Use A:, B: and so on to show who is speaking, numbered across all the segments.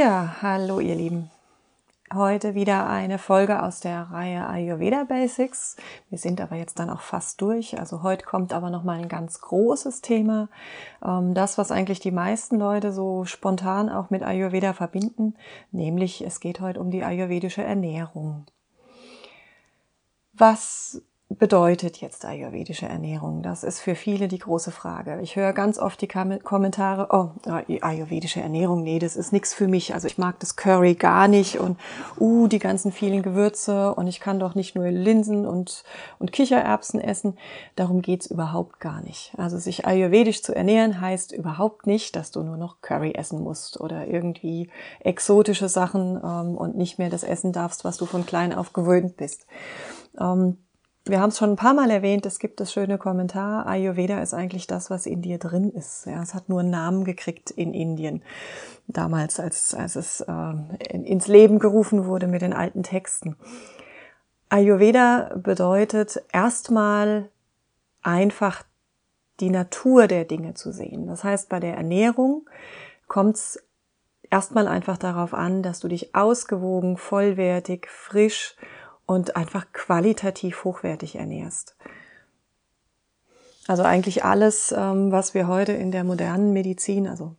A: Ja, hallo ihr Lieben. Heute wieder eine Folge aus der Reihe Ayurveda Basics. Wir sind aber jetzt dann auch fast durch. Also heute kommt aber noch mal ein ganz großes Thema. Ähm, das, was eigentlich die meisten Leute so spontan auch mit Ayurveda verbinden, nämlich es geht heute um die ayurvedische Ernährung. Was bedeutet jetzt ayurvedische Ernährung? Das ist für viele die große Frage. Ich höre ganz oft die Kommentare, oh, ayurvedische Ernährung, nee, das ist nichts für mich. Also ich mag das Curry gar nicht und uh, die ganzen vielen Gewürze und ich kann doch nicht nur Linsen und, und Kichererbsen essen. Darum geht's überhaupt gar nicht. Also sich ayurvedisch zu ernähren heißt überhaupt nicht, dass du nur noch Curry essen musst oder irgendwie exotische Sachen ähm, und nicht mehr das essen darfst, was du von klein auf gewöhnt bist. Ähm, wir haben es schon ein paar Mal erwähnt, es gibt das schöne Kommentar, Ayurveda ist eigentlich das, was in dir drin ist. Ja, es hat nur einen Namen gekriegt in Indien, damals, als, als es äh, ins Leben gerufen wurde mit den alten Texten. Ayurveda bedeutet erstmal einfach die Natur der Dinge zu sehen. Das heißt, bei der Ernährung kommt es erstmal einfach darauf an, dass du dich ausgewogen, vollwertig, frisch und einfach qualitativ hochwertig ernährst. Also eigentlich alles, ähm, was wir heute in der modernen Medizin, also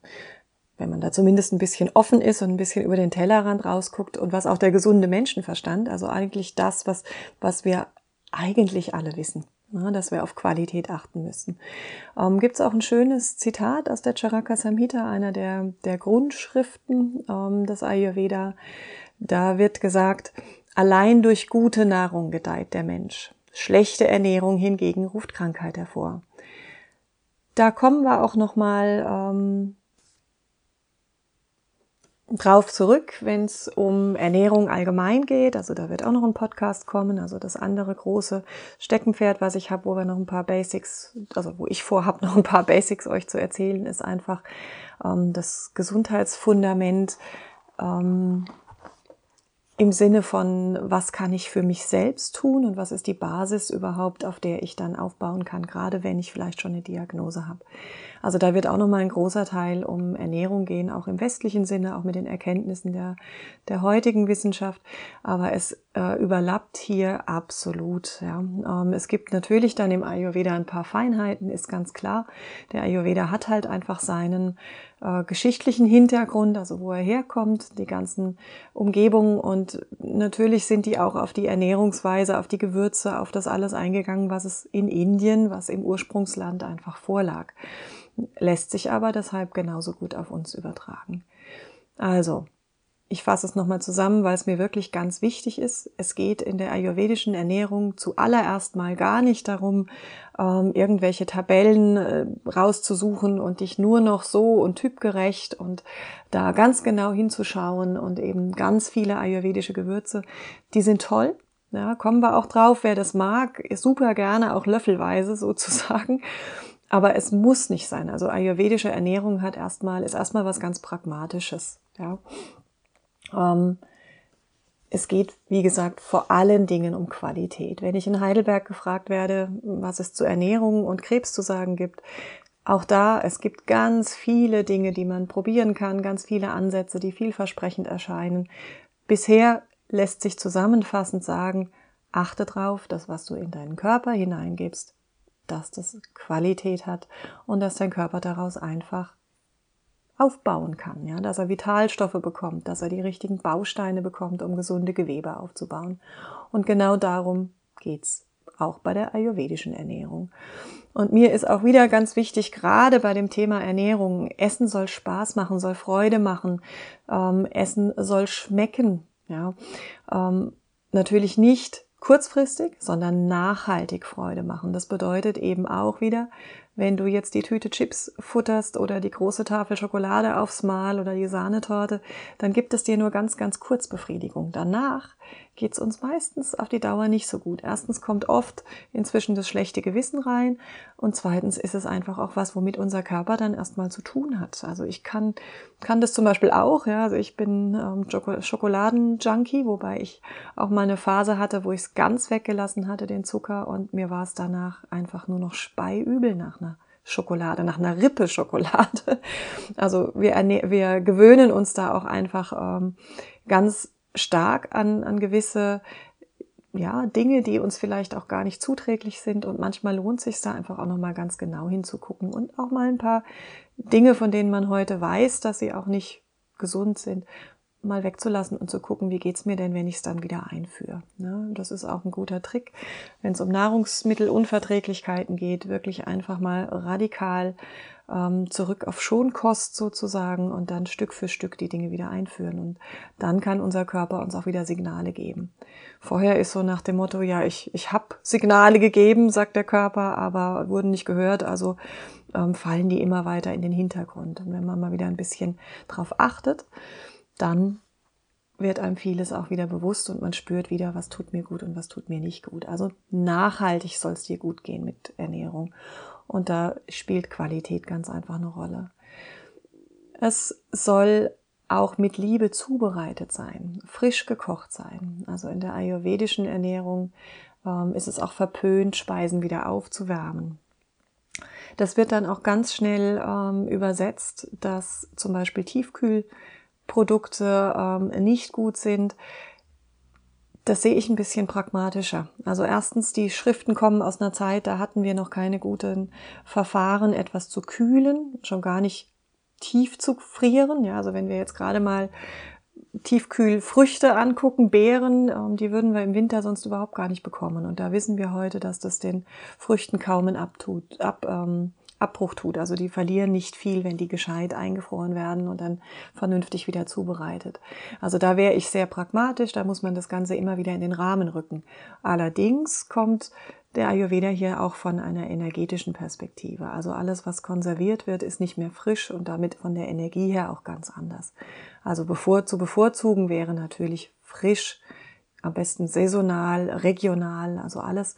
A: wenn man da zumindest ein bisschen offen ist und ein bisschen über den Tellerrand rausguckt und was auch der gesunde Menschenverstand, also eigentlich das, was, was wir eigentlich alle wissen, ne, dass wir auf Qualität achten müssen. Ähm, Gibt es auch ein schönes Zitat aus der Charaka Samhita, einer der, der Grundschriften ähm, des Ayurveda. Da wird gesagt, Allein durch gute Nahrung gedeiht der Mensch. Schlechte Ernährung hingegen ruft Krankheit hervor. Da kommen wir auch noch mal ähm, drauf zurück, wenn es um Ernährung allgemein geht. Also da wird auch noch ein Podcast kommen. Also das andere große Steckenpferd, was ich habe, wo wir noch ein paar Basics, also wo ich vorhabe, noch ein paar Basics euch zu erzählen, ist einfach ähm, das Gesundheitsfundament. Ähm, im Sinne von, was kann ich für mich selbst tun und was ist die Basis überhaupt, auf der ich dann aufbauen kann, gerade wenn ich vielleicht schon eine Diagnose habe. Also da wird auch nochmal ein großer Teil um Ernährung gehen, auch im westlichen Sinne, auch mit den Erkenntnissen der, der heutigen Wissenschaft. Aber es überlappt hier absolut. Ja. Ähm, es gibt natürlich dann im Ayurveda ein paar Feinheiten, ist ganz klar. Der Ayurveda hat halt einfach seinen äh, geschichtlichen Hintergrund, also wo er herkommt, die ganzen Umgebungen und natürlich sind die auch auf die Ernährungsweise, auf die Gewürze, auf das alles eingegangen, was es in Indien, was im Ursprungsland einfach vorlag lässt sich aber deshalb genauso gut auf uns übertragen. Also, ich fasse es nochmal zusammen, weil es mir wirklich ganz wichtig ist. Es geht in der ayurvedischen Ernährung zuallererst mal gar nicht darum, ähm, irgendwelche Tabellen äh, rauszusuchen und dich nur noch so und typgerecht und da ganz genau hinzuschauen und eben ganz viele ayurvedische Gewürze. Die sind toll. Ja, kommen wir auch drauf, wer das mag, super gerne auch löffelweise sozusagen. Aber es muss nicht sein. Also ayurvedische Ernährung hat erstmal, ist erstmal was ganz Pragmatisches. Ja. Ähm, es geht, wie gesagt, vor allen Dingen um Qualität. Wenn ich in Heidelberg gefragt werde, was es zu Ernährung und Krebs zu sagen gibt, auch da, es gibt ganz viele Dinge, die man probieren kann, ganz viele Ansätze, die vielversprechend erscheinen. Bisher lässt sich zusammenfassend sagen, achte drauf, dass was du in deinen Körper hineingibst, dass das Qualität hat und dass dein Körper daraus einfach aufbauen kann, ja, dass er Vitalstoffe bekommt, dass er die richtigen Bausteine bekommt, um gesunde Gewebe aufzubauen. Und genau darum geht's auch bei der ayurvedischen Ernährung. Und mir ist auch wieder ganz wichtig, gerade bei dem Thema Ernährung, Essen soll Spaß machen, soll Freude machen, ähm, Essen soll schmecken. Ja, ähm, natürlich nicht kurzfristig, sondern nachhaltig Freude machen. Das bedeutet eben auch wieder, wenn du jetzt die Tüte Chips futterst oder die große Tafel Schokolade aufs Mal oder die Sahnetorte, dann gibt es dir nur ganz, ganz kurz Befriedigung. Danach geht es uns meistens auf die Dauer nicht so gut. Erstens kommt oft inzwischen das schlechte Gewissen rein und zweitens ist es einfach auch was, womit unser Körper dann erstmal zu tun hat. Also ich kann, kann das zum Beispiel auch, ja, also ich bin ähm, Schokoladenjunkie, wobei ich auch mal eine Phase hatte, wo ich es ganz weggelassen hatte, den Zucker und mir war es danach einfach nur noch speiübel nach einer Schokolade, nach einer Rippe Schokolade. Also wir, wir gewöhnen uns da auch einfach ähm, ganz stark an, an gewisse ja, Dinge, die uns vielleicht auch gar nicht zuträglich sind. Und manchmal lohnt es sich da einfach auch nochmal ganz genau hinzugucken und auch mal ein paar Dinge, von denen man heute weiß, dass sie auch nicht gesund sind, mal wegzulassen und zu gucken, wie geht's mir denn, wenn ich es dann wieder einführe. Ne? Das ist auch ein guter Trick, wenn es um Nahrungsmittelunverträglichkeiten geht, wirklich einfach mal radikal zurück auf Schonkost sozusagen und dann Stück für Stück die Dinge wieder einführen. Und dann kann unser Körper uns auch wieder Signale geben. Vorher ist so nach dem Motto, ja, ich, ich habe Signale gegeben, sagt der Körper, aber wurden nicht gehört, also ähm, fallen die immer weiter in den Hintergrund. Und wenn man mal wieder ein bisschen drauf achtet, dann wird einem vieles auch wieder bewusst und man spürt wieder, was tut mir gut und was tut mir nicht gut. Also nachhaltig soll es dir gut gehen mit Ernährung. Und da spielt Qualität ganz einfach eine Rolle. Es soll auch mit Liebe zubereitet sein, frisch gekocht sein. Also in der ayurvedischen Ernährung ähm, ist es auch verpönt, Speisen wieder aufzuwärmen. Das wird dann auch ganz schnell ähm, übersetzt, dass zum Beispiel Tiefkühl Produkte ähm, nicht gut sind. Das sehe ich ein bisschen pragmatischer. Also erstens, die Schriften kommen aus einer Zeit, da hatten wir noch keine guten Verfahren, etwas zu kühlen, schon gar nicht tief zu frieren. Ja, also wenn wir jetzt gerade mal Tiefkühlfrüchte angucken, Beeren, ähm, die würden wir im Winter sonst überhaupt gar nicht bekommen. Und da wissen wir heute, dass das den Früchten kaum Abtut, ab, ähm, Abbruch tut. Also die verlieren nicht viel, wenn die gescheit eingefroren werden und dann vernünftig wieder zubereitet. Also da wäre ich sehr pragmatisch, da muss man das Ganze immer wieder in den Rahmen rücken. Allerdings kommt der Ayurveda hier auch von einer energetischen Perspektive. Also alles, was konserviert wird, ist nicht mehr frisch und damit von der Energie her auch ganz anders. Also bevor, zu bevorzugen wäre natürlich frisch, am besten saisonal, regional, also alles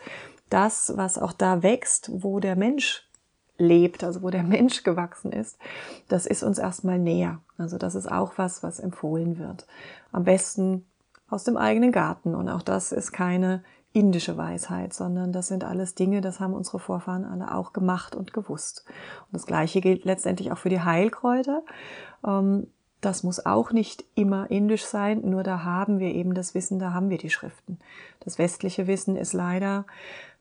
A: das, was auch da wächst, wo der Mensch lebt, also wo der Mensch gewachsen ist, das ist uns erstmal näher. Also das ist auch was, was empfohlen wird. Am besten aus dem eigenen Garten. Und auch das ist keine indische Weisheit, sondern das sind alles Dinge, das haben unsere Vorfahren alle auch gemacht und gewusst. Und das Gleiche gilt letztendlich auch für die Heilkräuter. Ähm, das muss auch nicht immer indisch sein, nur da haben wir eben das Wissen, da haben wir die Schriften. Das westliche Wissen ist leider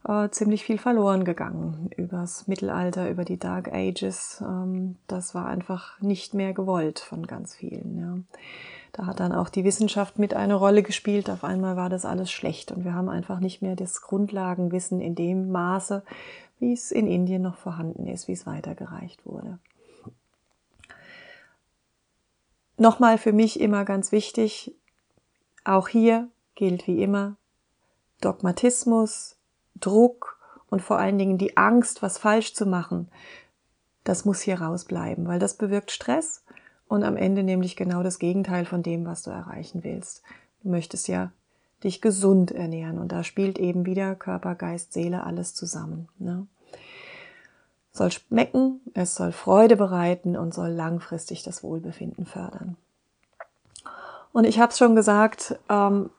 A: äh, ziemlich viel verloren gegangen übers Mittelalter, über die Dark Ages. Ähm, das war einfach nicht mehr gewollt von ganz vielen. Ja. Da hat dann auch die Wissenschaft mit eine Rolle gespielt. Auf einmal war das alles schlecht und wir haben einfach nicht mehr das Grundlagenwissen in dem Maße, wie es in Indien noch vorhanden ist, wie es weitergereicht wurde. Nochmal für mich immer ganz wichtig, auch hier gilt wie immer Dogmatismus, Druck und vor allen Dingen die Angst, was falsch zu machen, das muss hier rausbleiben, weil das bewirkt Stress und am Ende nämlich genau das Gegenteil von dem, was du erreichen willst. Du möchtest ja dich gesund ernähren und da spielt eben wieder Körper, Geist, Seele alles zusammen. Ne? Soll schmecken, es soll Freude bereiten und soll langfristig das Wohlbefinden fördern. Und ich habe es schon gesagt, ähm,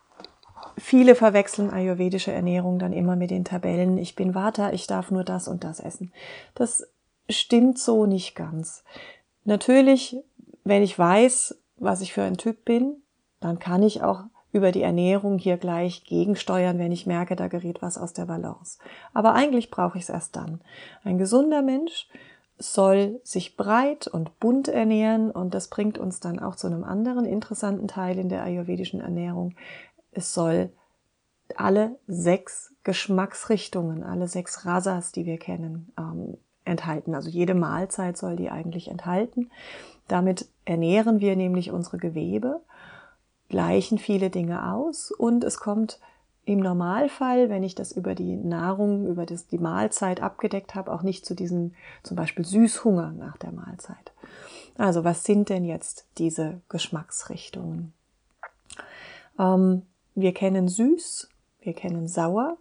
A: viele verwechseln ayurvedische Ernährung dann immer mit den Tabellen. Ich bin Vata, ich darf nur das und das essen. Das stimmt so nicht ganz. Natürlich, wenn ich weiß, was ich für ein Typ bin, dann kann ich auch über die Ernährung hier gleich gegensteuern, wenn ich merke, da gerät was aus der Balance. Aber eigentlich brauche ich es erst dann. Ein gesunder Mensch soll sich breit und bunt ernähren und das bringt uns dann auch zu einem anderen interessanten Teil in der ayurvedischen Ernährung. Es soll alle sechs Geschmacksrichtungen, alle sechs Rasas, die wir kennen, ähm, enthalten. Also jede Mahlzeit soll die eigentlich enthalten. Damit ernähren wir nämlich unsere Gewebe, gleichen viele Dinge aus und es kommt im Normalfall, wenn ich das über die Nahrung, über das, die Mahlzeit abgedeckt habe, auch nicht zu diesem zum Beispiel Süßhunger nach der Mahlzeit. Also was sind denn jetzt diese Geschmacksrichtungen? Ähm, wir kennen süß, wir kennen sauer,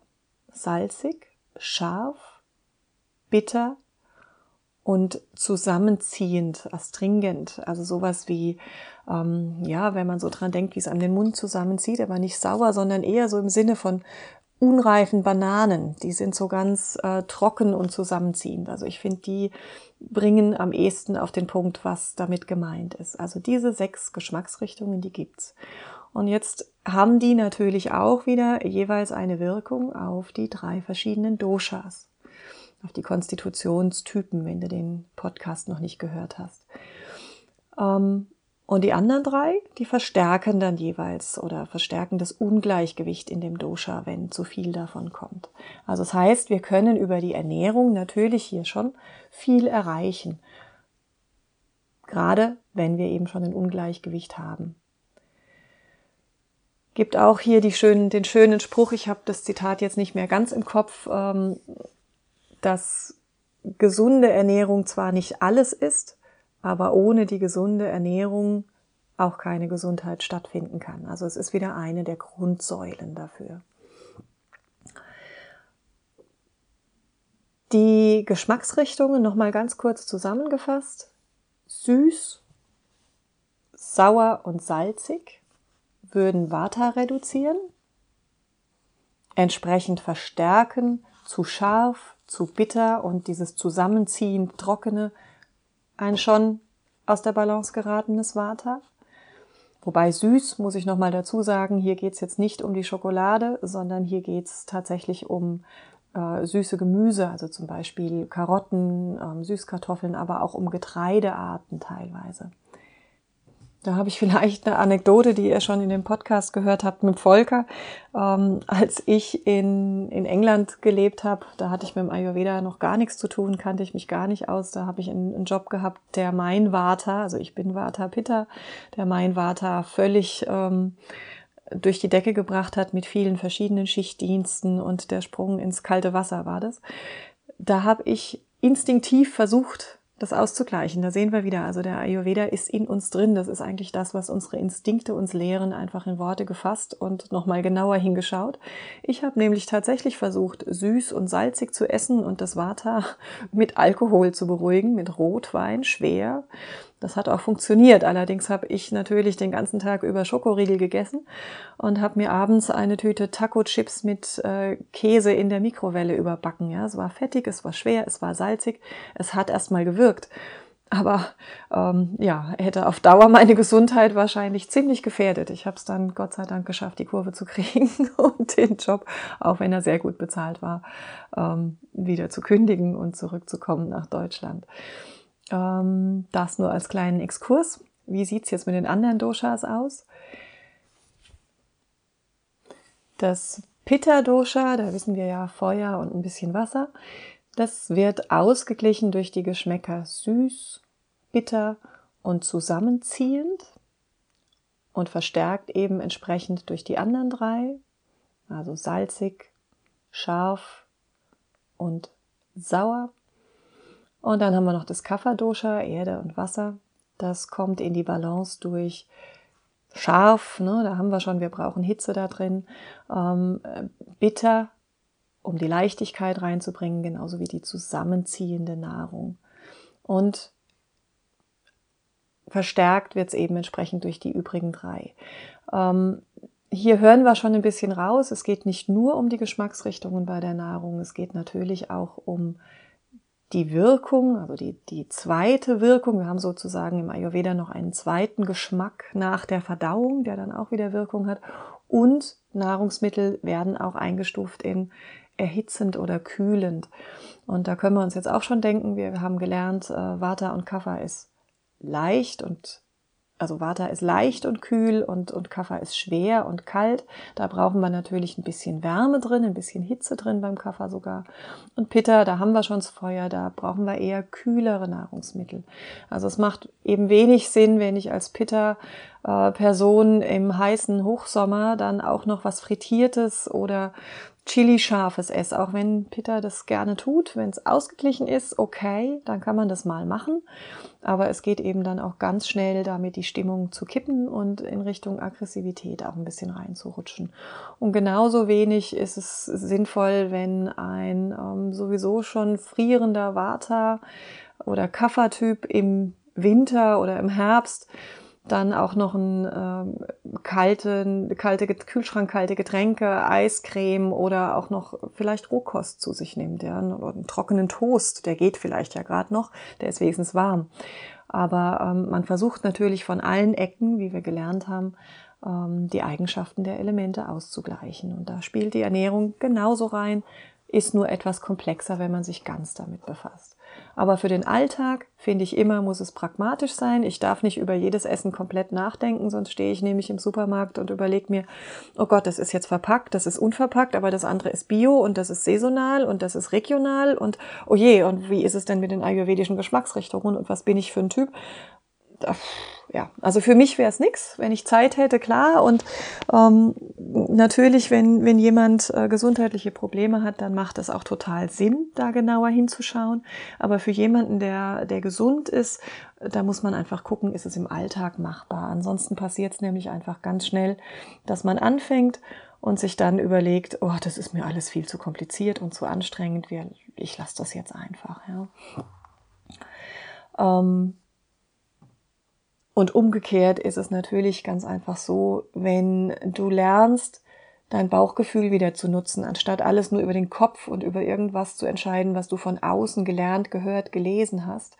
A: salzig, scharf, bitter, und zusammenziehend, astringent, also sowas wie, ähm, ja, wenn man so dran denkt, wie es an den Mund zusammenzieht, aber nicht sauer, sondern eher so im Sinne von unreifen Bananen. Die sind so ganz äh, trocken und zusammenziehend. Also ich finde, die bringen am ehesten auf den Punkt, was damit gemeint ist. Also diese sechs Geschmacksrichtungen, die gibt's. Und jetzt haben die natürlich auch wieder jeweils eine Wirkung auf die drei verschiedenen Doshas auf die Konstitutionstypen, wenn du den Podcast noch nicht gehört hast. Ähm, und die anderen drei, die verstärken dann jeweils oder verstärken das Ungleichgewicht in dem Dosha, wenn zu viel davon kommt. Also das heißt, wir können über die Ernährung natürlich hier schon viel erreichen. Gerade wenn wir eben schon ein Ungleichgewicht haben. Gibt auch hier schönen, den schönen Spruch, ich habe das Zitat jetzt nicht mehr ganz im Kopf, ähm, dass gesunde Ernährung zwar nicht alles ist, aber ohne die gesunde Ernährung auch keine Gesundheit stattfinden kann. Also es ist wieder eine der Grundsäulen dafür. Die Geschmacksrichtungen nochmal ganz kurz zusammengefasst. Süß, sauer und salzig würden Vata reduzieren, entsprechend verstärken zu scharf, zu bitter und dieses Zusammenziehen, trockene, ein schon aus der Balance geratenes Vata. Wobei süß, muss ich nochmal dazu sagen, hier geht's jetzt nicht um die Schokolade, sondern hier geht's tatsächlich um äh, süße Gemüse, also zum Beispiel Karotten, ähm, Süßkartoffeln, aber auch um Getreidearten teilweise. Da habe ich vielleicht eine Anekdote, die ihr schon in dem Podcast gehört habt mit Volker. Ähm, als ich in, in England gelebt habe, da hatte ich mit dem Ayurveda noch gar nichts zu tun, kannte ich mich gar nicht aus. Da habe ich einen, einen Job gehabt, der mein Vata, also ich bin Vata Pitta, der mein Vata völlig ähm, durch die Decke gebracht hat mit vielen verschiedenen Schichtdiensten und der Sprung ins kalte Wasser war das. Da habe ich instinktiv versucht, das auszugleichen. Da sehen wir wieder, also der Ayurveda ist in uns drin. Das ist eigentlich das, was unsere Instinkte uns lehren, einfach in Worte gefasst und nochmal genauer hingeschaut. Ich habe nämlich tatsächlich versucht, süß und salzig zu essen und das Vata mit Alkohol zu beruhigen, mit Rotwein, schwer. Das hat auch funktioniert. Allerdings habe ich natürlich den ganzen Tag über Schokoriegel gegessen und habe mir abends eine Tüte Taco-Chips mit äh, Käse in der Mikrowelle überbacken. Ja, es war fettig, es war schwer, es war salzig. Es hat erstmal gewirkt. Aber ähm, ja, hätte auf Dauer meine Gesundheit wahrscheinlich ziemlich gefährdet. Ich habe es dann Gott sei Dank geschafft, die Kurve zu kriegen und den Job, auch wenn er sehr gut bezahlt war, ähm, wieder zu kündigen und zurückzukommen nach Deutschland. Ähm, das nur als kleinen Exkurs. Wie sieht es jetzt mit den anderen Doshas aus? Das Pitta-Dosha, da wissen wir ja Feuer und ein bisschen Wasser, das wird ausgeglichen durch die Geschmäcker süß, bitter und zusammenziehend und verstärkt eben entsprechend durch die anderen drei, also salzig, scharf und sauer. Und dann haben wir noch das Kapha-Dosha, Erde und Wasser. Das kommt in die Balance durch scharf, ne, da haben wir schon, wir brauchen Hitze da drin, ähm, bitter, um die Leichtigkeit reinzubringen, genauso wie die zusammenziehende Nahrung. Und verstärkt wird es eben entsprechend durch die übrigen drei. Ähm, hier hören wir schon ein bisschen raus. Es geht nicht nur um die Geschmacksrichtungen bei der Nahrung, es geht natürlich auch um die Wirkung, also die, die zweite Wirkung. Wir haben sozusagen im Ayurveda noch einen zweiten Geschmack nach der Verdauung, der dann auch wieder Wirkung hat. Und Nahrungsmittel werden auch eingestuft in erhitzend oder kühlend. Und da können wir uns jetzt auch schon denken, wir haben gelernt, äh, Vata und Kapha ist leicht und also Vata ist leicht und kühl und, und Kapha ist schwer und kalt. Da brauchen wir natürlich ein bisschen Wärme drin, ein bisschen Hitze drin beim Kapha sogar. Und Pitta, da haben wir schon das Feuer, da brauchen wir eher kühlere Nahrungsmittel. Also es macht eben wenig Sinn, wenn ich als Pitta äh, Person im heißen Hochsommer dann auch noch was Frittiertes oder Chili-scharfes esse, auch wenn Peter das gerne tut. Wenn es ausgeglichen ist, okay, dann kann man das mal machen. Aber es geht eben dann auch ganz schnell damit, die Stimmung zu kippen und in Richtung Aggressivität auch ein bisschen reinzurutschen. Und genauso wenig ist es sinnvoll, wenn ein ähm, sowieso schon frierender Vata oder Kaffertyp im Winter oder im Herbst dann auch noch ein ähm, kalte, kalte, kühlschrankkalte Getränke, Eiscreme oder auch noch vielleicht Rohkost zu sich nimmt, ja, oder einen trockenen Toast, der geht vielleicht ja gerade noch, der ist wenigstens warm. Aber ähm, man versucht natürlich von allen Ecken, wie wir gelernt haben, ähm, die Eigenschaften der Elemente auszugleichen. Und da spielt die Ernährung genauso rein, ist nur etwas komplexer, wenn man sich ganz damit befasst. Aber für den Alltag finde ich immer, muss es pragmatisch sein. Ich darf nicht über jedes Essen komplett nachdenken, sonst stehe ich nämlich im Supermarkt und überlege mir, oh Gott, das ist jetzt verpackt, das ist unverpackt, aber das andere ist bio und das ist saisonal und das ist regional und oh je, und wie ist es denn mit den ayurvedischen Geschmacksrichtungen und was bin ich für ein Typ? Ja, also für mich wäre es nix, wenn ich Zeit hätte, klar. Und ähm, natürlich, wenn, wenn jemand äh, gesundheitliche Probleme hat, dann macht es auch total Sinn, da genauer hinzuschauen. Aber für jemanden, der, der gesund ist, da muss man einfach gucken, ist es im Alltag machbar. Ansonsten passiert es nämlich einfach ganz schnell, dass man anfängt und sich dann überlegt, oh, das ist mir alles viel zu kompliziert und zu anstrengend. Ich lasse das jetzt einfach. Ja. Ähm, und umgekehrt ist es natürlich ganz einfach so, wenn du lernst, dein Bauchgefühl wieder zu nutzen, anstatt alles nur über den Kopf und über irgendwas zu entscheiden, was du von außen gelernt, gehört, gelesen hast,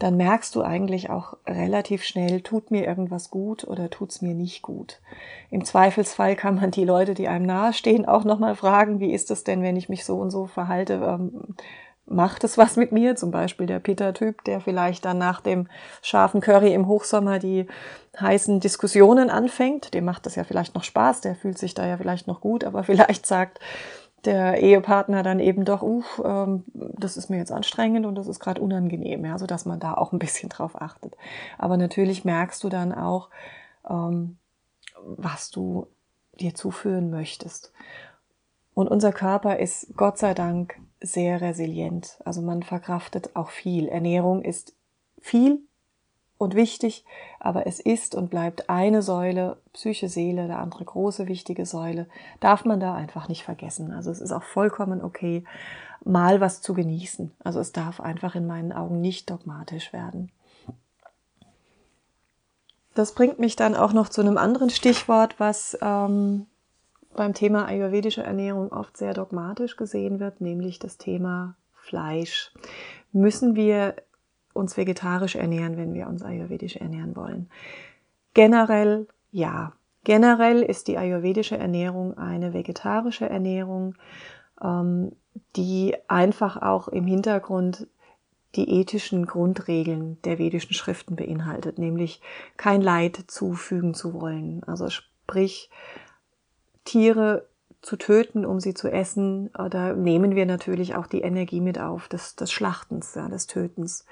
A: dann merkst du eigentlich auch relativ schnell, tut mir irgendwas gut oder tut's mir nicht gut. Im Zweifelsfall kann man die Leute, die einem nahestehen, auch nochmal fragen, wie ist es denn, wenn ich mich so und so verhalte? Macht es was mit mir, zum Beispiel der Peter-Typ, der vielleicht dann nach dem scharfen Curry im Hochsommer die heißen Diskussionen anfängt, dem macht das ja vielleicht noch Spaß, der fühlt sich da ja vielleicht noch gut, aber vielleicht sagt der Ehepartner dann eben doch, uff, ähm, das ist mir jetzt anstrengend und das ist gerade unangenehm, ja, so dass man da auch ein bisschen drauf achtet. Aber natürlich merkst du dann auch, ähm, was du dir zuführen möchtest. Und unser Körper ist Gott sei Dank sehr resilient. Also man verkraftet auch viel. Ernährung ist viel und wichtig, aber es ist und bleibt eine Säule, Psyche, Seele, der andere große wichtige Säule, darf man da einfach nicht vergessen. Also es ist auch vollkommen okay, mal was zu genießen. Also es darf einfach in meinen Augen nicht dogmatisch werden. Das bringt mich dann auch noch zu einem anderen Stichwort, was ähm, beim Thema ayurvedische Ernährung oft sehr dogmatisch gesehen wird, nämlich das Thema Fleisch. Müssen wir uns vegetarisch ernähren, wenn wir uns ayurvedisch ernähren wollen? Generell ja. Generell ist die ayurvedische Ernährung eine vegetarische Ernährung, ähm, die einfach auch im Hintergrund die ethischen Grundregeln der vedischen Schriften beinhaltet, nämlich kein Leid zufügen zu wollen. Also sprich, Tiere zu töten, um sie zu essen, da nehmen wir natürlich auch die Energie mit auf des, des Schlachtens, ja, des Tötens.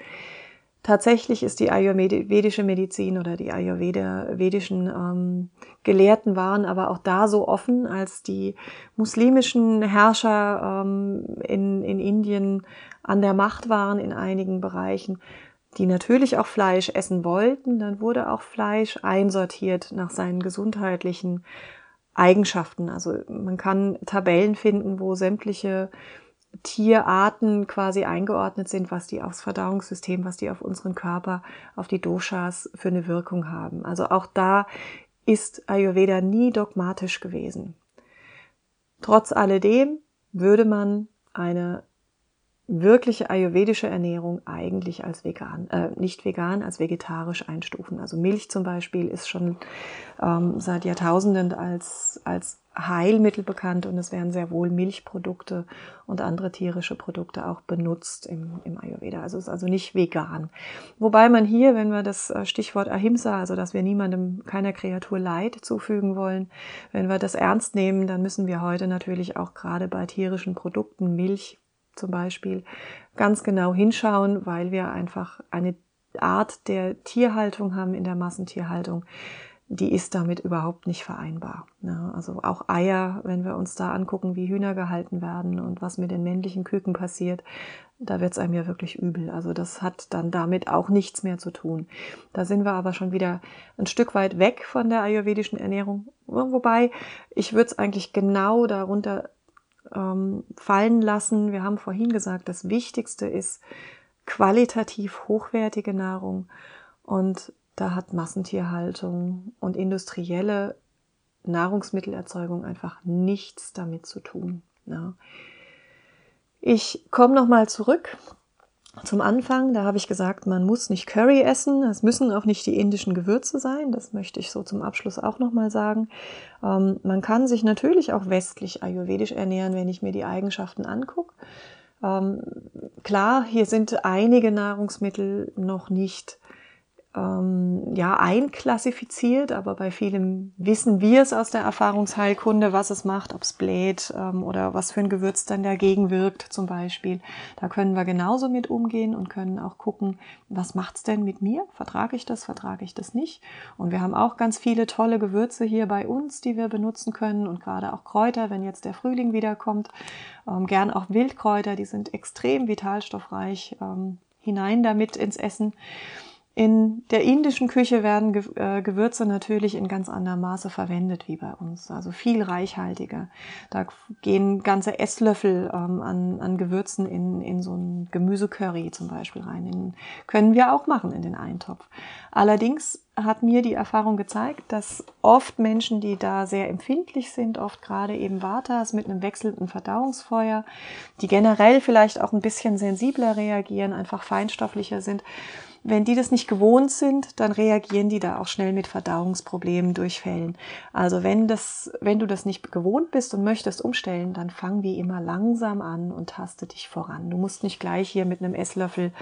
A: Tatsächlich ist die ayurvedische Medizin oder die ayurvedischen ähm, Gelehrten waren aber auch da so offen, als die muslimischen Herrscher ähm, in, in Indien an der Macht waren in einigen Bereichen, die natürlich auch Fleisch essen wollten, dann wurde auch Fleisch einsortiert nach seinen gesundheitlichen Eigenschaften. Also man kann Tabellen finden, wo sämtliche Tierarten quasi eingeordnet sind, was die aufs Verdauungssystem, was die auf unseren Körper, auf die Doshas für eine Wirkung haben. Also auch da ist Ayurveda nie dogmatisch gewesen. Trotz alledem würde man eine wirkliche ayurvedische Ernährung eigentlich als vegan, äh, nicht vegan, als vegetarisch einstufen. Also Milch zum Beispiel ist schon ähm, seit Jahrtausenden als, als Heilmittel bekannt und es werden sehr wohl Milchprodukte und andere tierische Produkte auch benutzt im, im Ayurveda. Also es ist also nicht vegan. Wobei man hier, wenn wir das äh, Stichwort Ahimsa, also dass wir niemandem, keiner Kreatur Leid zufügen wollen, wenn wir das ernst nehmen, dann müssen wir heute natürlich auch gerade bei tierischen Produkten, Milch, zum Beispiel ganz genau hinschauen, weil wir einfach eine Art der Tierhaltung haben in der Massentierhaltung, die ist damit überhaupt nicht vereinbar. Ja, also auch Eier, wenn wir uns da angucken, wie Hühner gehalten werden und was mit den männlichen Küken passiert, da wird es einem ja wirklich übel. Also das hat dann damit auch nichts mehr zu tun. Da sind wir aber schon wieder ein Stück weit weg von der ayurvedischen Ernährung. Wobei ich würde es eigentlich genau darunter ähm, fallen lassen. Wir haben vorhin gesagt, das Wichtigste ist qualitativ hochwertige Nahrung und da hat Massentierhaltung und industrielle Nahrungsmittelerzeugung einfach nichts damit zu tun. Ja. Ich komme nochmal zurück zum Anfang, da habe ich gesagt, man muss nicht Curry essen, es müssen auch nicht die indischen Gewürze sein, das möchte ich so zum Abschluss auch nochmal sagen. Ähm, man kann sich natürlich auch westlich ayurvedisch ernähren, wenn ich mir die Eigenschaften angucke. Ähm, klar, hier sind einige Nahrungsmittel noch nicht ähm, ja, einklassifiziert, aber bei vielem wissen wir es aus der Erfahrungsheilkunde, was es macht, ob es bläht ähm, oder was für ein Gewürz dann dagegen wirkt zum Beispiel. Da können wir genauso mit umgehen und können auch gucken, was macht's denn mit mir? Vertrage ich das, vertrage ich das nicht? Und wir haben auch ganz viele tolle Gewürze hier bei uns, die wir benutzen können und gerade auch Kräuter, wenn jetzt der Frühling wiederkommt. Ähm, gern auch Wildkräuter, die sind extrem vitalstoffreich. Ähm, hinein damit ins Essen. In der indischen Küche werden äh, Gewürze natürlich in ganz anderem Maße verwendet wie bei uns, also viel reichhaltiger. Da gehen ganze Esslöffel ähm, an, an Gewürzen in, in so ein Gemüsecurry zum Beispiel rein. Den können wir auch machen in den Eintopf. Allerdings hat mir die Erfahrung gezeigt, dass oft Menschen, die da sehr empfindlich sind, oft gerade eben Vatas mit einem wechselnden Verdauungsfeuer, die generell vielleicht auch ein bisschen sensibler reagieren, einfach feinstofflicher sind, wenn die das nicht gewohnt sind, dann reagieren die da auch schnell mit Verdauungsproblemen, Durchfällen. Also wenn das, wenn du das nicht gewohnt bist und möchtest umstellen, dann fang wie immer langsam an und taste dich voran. Du musst nicht gleich hier mit einem Esslöffel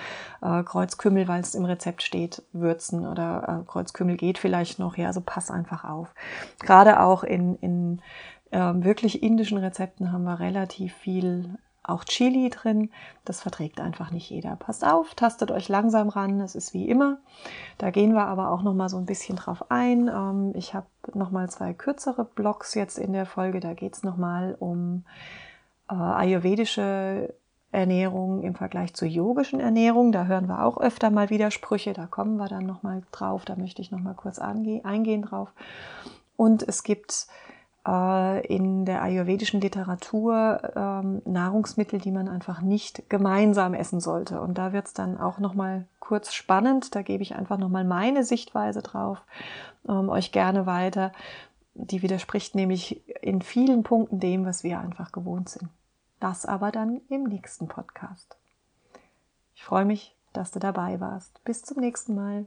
A: äh, Kreuzkümmel, weil es im Rezept steht, würzen oder äh, Kreuzkümmel geht vielleicht noch. Ja, also pass einfach auf. Gerade auch in, in äh, wirklich indischen Rezepten haben wir relativ viel auch Chili drin. Das verträgt einfach nicht jeder. Passt auf, tastet euch langsam ran. Es ist wie immer. Da gehen wir aber auch noch mal so ein bisschen drauf ein. Ähm, ich habe noch mal zwei kürzere Blogs jetzt in der Folge. Da geht es noch mal um äh, ayurvedische Ernährung im Vergleich zur yogischen Ernährung. Da hören wir auch öfter mal Widersprüche. Da kommen wir dann noch mal drauf. Da möchte ich noch mal kurz eingehen drauf. Und es gibt in der ayurvedischen Literatur ähm, Nahrungsmittel, die man einfach nicht gemeinsam essen sollte. Und da wird es dann auch nochmal kurz spannend. Da gebe ich einfach nochmal meine Sichtweise drauf, ähm, euch gerne weiter. Die widerspricht nämlich in vielen Punkten dem, was wir einfach gewohnt sind. Das aber dann im nächsten Podcast. Ich freue mich, dass du dabei warst. Bis zum nächsten Mal.